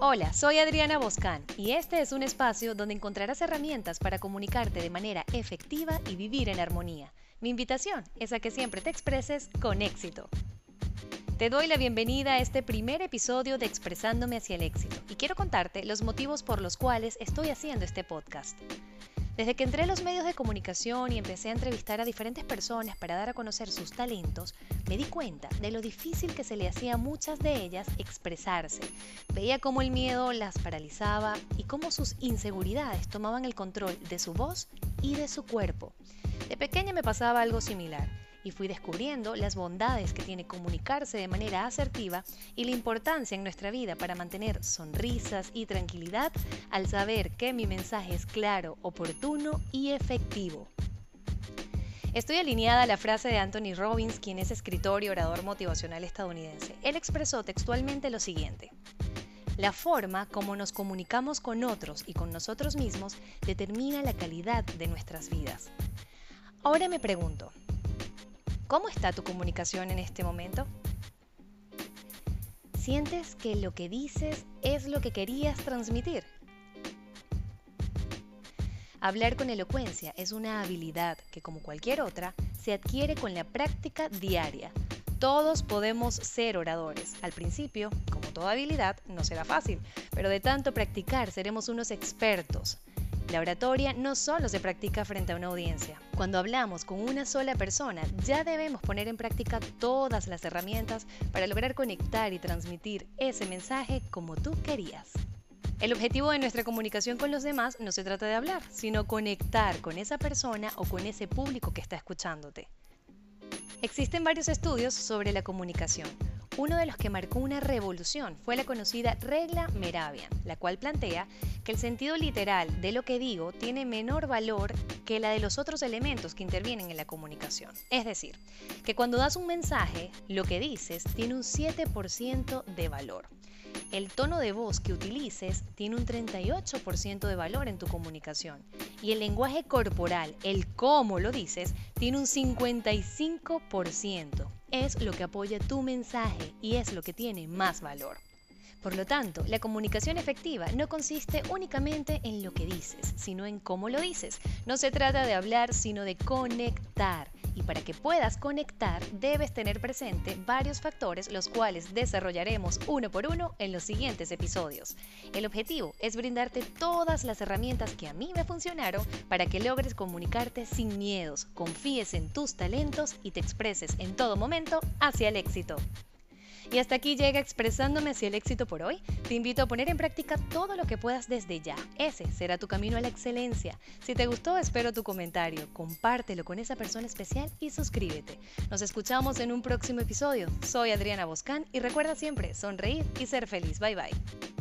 Hola, soy Adriana Boscán y este es un espacio donde encontrarás herramientas para comunicarte de manera efectiva y vivir en armonía. Mi invitación es a que siempre te expreses con éxito. Te doy la bienvenida a este primer episodio de Expresándome hacia el éxito y quiero contarte los motivos por los cuales estoy haciendo este podcast. Desde que entré a los medios de comunicación y empecé a entrevistar a diferentes personas para dar a conocer sus talentos, me di cuenta de lo difícil que se le hacía a muchas de ellas expresarse. Veía cómo el miedo las paralizaba y cómo sus inseguridades tomaban el control de su voz y de su cuerpo. De pequeña me pasaba algo similar y fui descubriendo las bondades que tiene comunicarse de manera asertiva y la importancia en nuestra vida para mantener sonrisas y tranquilidad al saber que mi mensaje es claro, oportuno y efectivo. Estoy alineada a la frase de Anthony Robbins, quien es escritor y orador motivacional estadounidense. Él expresó textualmente lo siguiente. La forma como nos comunicamos con otros y con nosotros mismos determina la calidad de nuestras vidas. Ahora me pregunto, ¿Cómo está tu comunicación en este momento? ¿Sientes que lo que dices es lo que querías transmitir? Hablar con elocuencia es una habilidad que, como cualquier otra, se adquiere con la práctica diaria. Todos podemos ser oradores. Al principio, como toda habilidad, no será fácil, pero de tanto practicar seremos unos expertos. La oratoria no solo se practica frente a una audiencia. Cuando hablamos con una sola persona, ya debemos poner en práctica todas las herramientas para lograr conectar y transmitir ese mensaje como tú querías. El objetivo de nuestra comunicación con los demás no se trata de hablar, sino conectar con esa persona o con ese público que está escuchándote. Existen varios estudios sobre la comunicación. Uno de los que marcó una revolución fue la conocida regla Meravian, la cual plantea que el sentido literal de lo que digo tiene menor valor que la de los otros elementos que intervienen en la comunicación. Es decir, que cuando das un mensaje, lo que dices tiene un 7% de valor el tono de voz que utilices tiene un 38% de valor en tu comunicación y el lenguaje corporal, el cómo lo dices, tiene un 55%. Es lo que apoya tu mensaje y es lo que tiene más valor. Por lo tanto, la comunicación efectiva no consiste únicamente en lo que dices, sino en cómo lo dices. No se trata de hablar, sino de conectar. Y para que puedas conectar, debes tener presente varios factores, los cuales desarrollaremos uno por uno en los siguientes episodios. El objetivo es brindarte todas las herramientas que a mí me funcionaron para que logres comunicarte sin miedos, confíes en tus talentos y te expreses en todo momento hacia el éxito. Y hasta aquí llega expresándome hacia el éxito por hoy. Te invito a poner en práctica todo lo que puedas desde ya. Ese será tu camino a la excelencia. Si te gustó, espero tu comentario. Compártelo con esa persona especial y suscríbete. Nos escuchamos en un próximo episodio. Soy Adriana Boscán y recuerda siempre sonreír y ser feliz. Bye bye.